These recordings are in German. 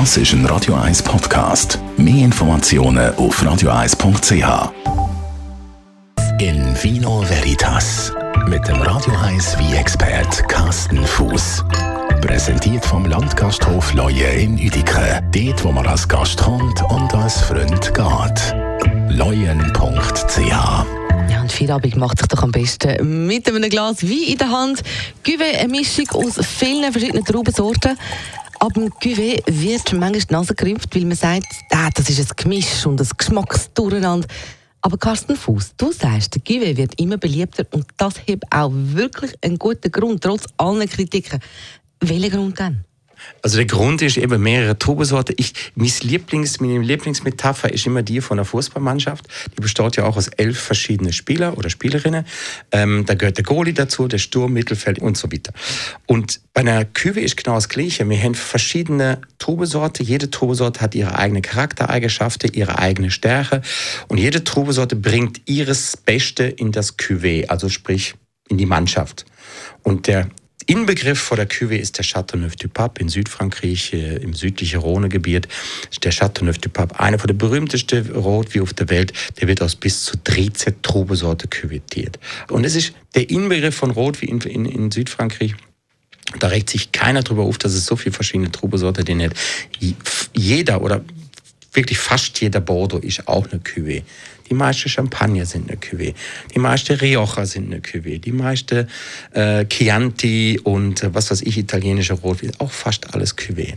Das ist ein Radio 1 Podcast. Mehr Informationen auf radio1.ch. In Vino Veritas mit dem Radio 1 wie expert Carsten Fuß. Präsentiert vom Landgasthof Leue in Uedike. Dort, wo man als Gast kommt und als Freund geht. Leuen.ch Ja, und Feierabend macht sich doch am besten mit einem Glas Wein in der Hand. Cuvée, eine Mischung aus vielen verschiedenen Traubensorten. Ab dem Cuvée wird manchmal die Nase gerümpft, weil man sagt, ah, das ist ein Gemisch und ein Geschmacksdurcheinander. Aber Carsten Fuß, du sagst, der Cuvée wird immer beliebter und das hat auch wirklich einen guten Grund, trotz allen Kritiken. Welcher Grund denn? Also der Grund ist eben mehrere Trubesorten. Ich, mein Lieblings, meine Lieblingsmetapher ist immer die von der Fußballmannschaft. Die besteht ja auch aus elf verschiedenen Spieler oder Spielerinnen. Ähm, da gehört der Goalie dazu, der Sturm, Mittelfeld und so weiter. Und bei einer Küve ist genau das Gleiche. Wir haben verschiedene Trubesorte. Jede Trubesorte hat ihre eigene Charaktereigenschaften, ihre eigene Stärke. Und jede Trubesorte bringt ihres Beste in das Cuvée, also sprich in die Mannschaft. Und der Inbegriff vor der Cuvée ist der Châteauneuf du Pape in Südfrankreich, äh, im südlichen Rhonegebiet. Der Châteauneuf du Pape, einer von der berühmtesten Rot wie auf der Welt, der wird aus bis zu 13 Trubesorten küvettiert. Und es ist der Inbegriff von Rot wie in, in, in Südfrankreich. Da regt sich keiner drüber auf, dass es so viele verschiedene Trubesorten den hat. Jeder oder wirklich fast jeder Bordeaux ist auch eine Cuvée. Die meisten Champagner sind eine Cuvée. Die meisten Rioja sind eine Cuvée. Die meisten äh, Chianti und äh, was weiß ich, italienische Rotwein, auch fast alles Cuvée.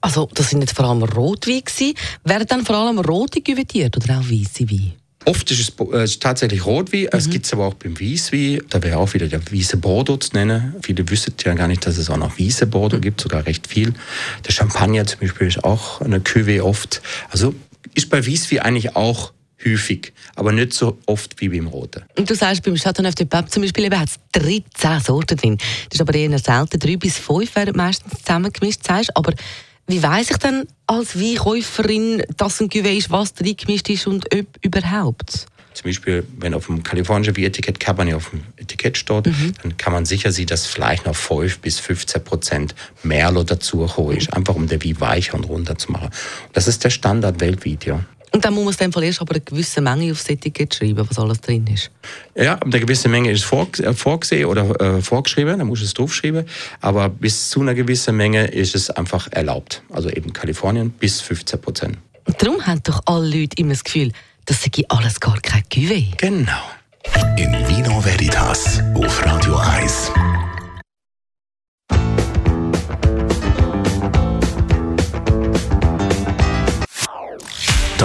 Also, das sind jetzt vor allem Rotwein gewesen. Werden dann vor allem rote küvetiert oder auch weiße Wein? Oft ist es äh, tatsächlich Rotwein, mhm. es gibt es aber auch beim Weißwein. Da wäre auch wieder der weiße Bordeaux zu nennen. Viele wissen ja gar nicht, dass es auch noch weiße Bordeaux mhm. gibt, sogar recht viel. Der Champagner zum Beispiel ist auch eine Cuvée oft. Also ist bei Weißwein eigentlich auch häufig, aber nicht so oft wie beim Roten. Und du sagst, beim Chateauneuf de Pape zum Beispiel hat es 13 Sorten drin. Das ist aber eher selten. Drei bis fünf werden meistens zusammengemischt, sagst aber wie weiß ich denn als Weinkäuferin, dass ein Cuvée ist, was drin gemischt ist und ob überhaupt? Zum Beispiel, wenn auf dem kalifornischen Etikett Cabernet auf dem Etikett steht, mhm. dann kann man sicher sehen, dass vielleicht noch 5 bis 15 Prozent Merlot dazu ist, einfach um den Wein weicher und runter zu machen. Das ist der Standard weltweit, Und dann muss man dann erst aber eine gewisse Menge aufs Etikett schreiben, was alles drin ist. Ja, eine gewisse Menge ist äh, vorgesehen oder äh, vorgeschrieben, da muss es draufschreiben. Aber bis zu einer gewissen Menge ist es einfach erlaubt. Also eben Kalifornien bis 15 Prozent. Darum haben doch alle Leute immer das Gefühl, das sei alles gar kein Cuvée. Genau. In Vino Veritas auf Radio 1.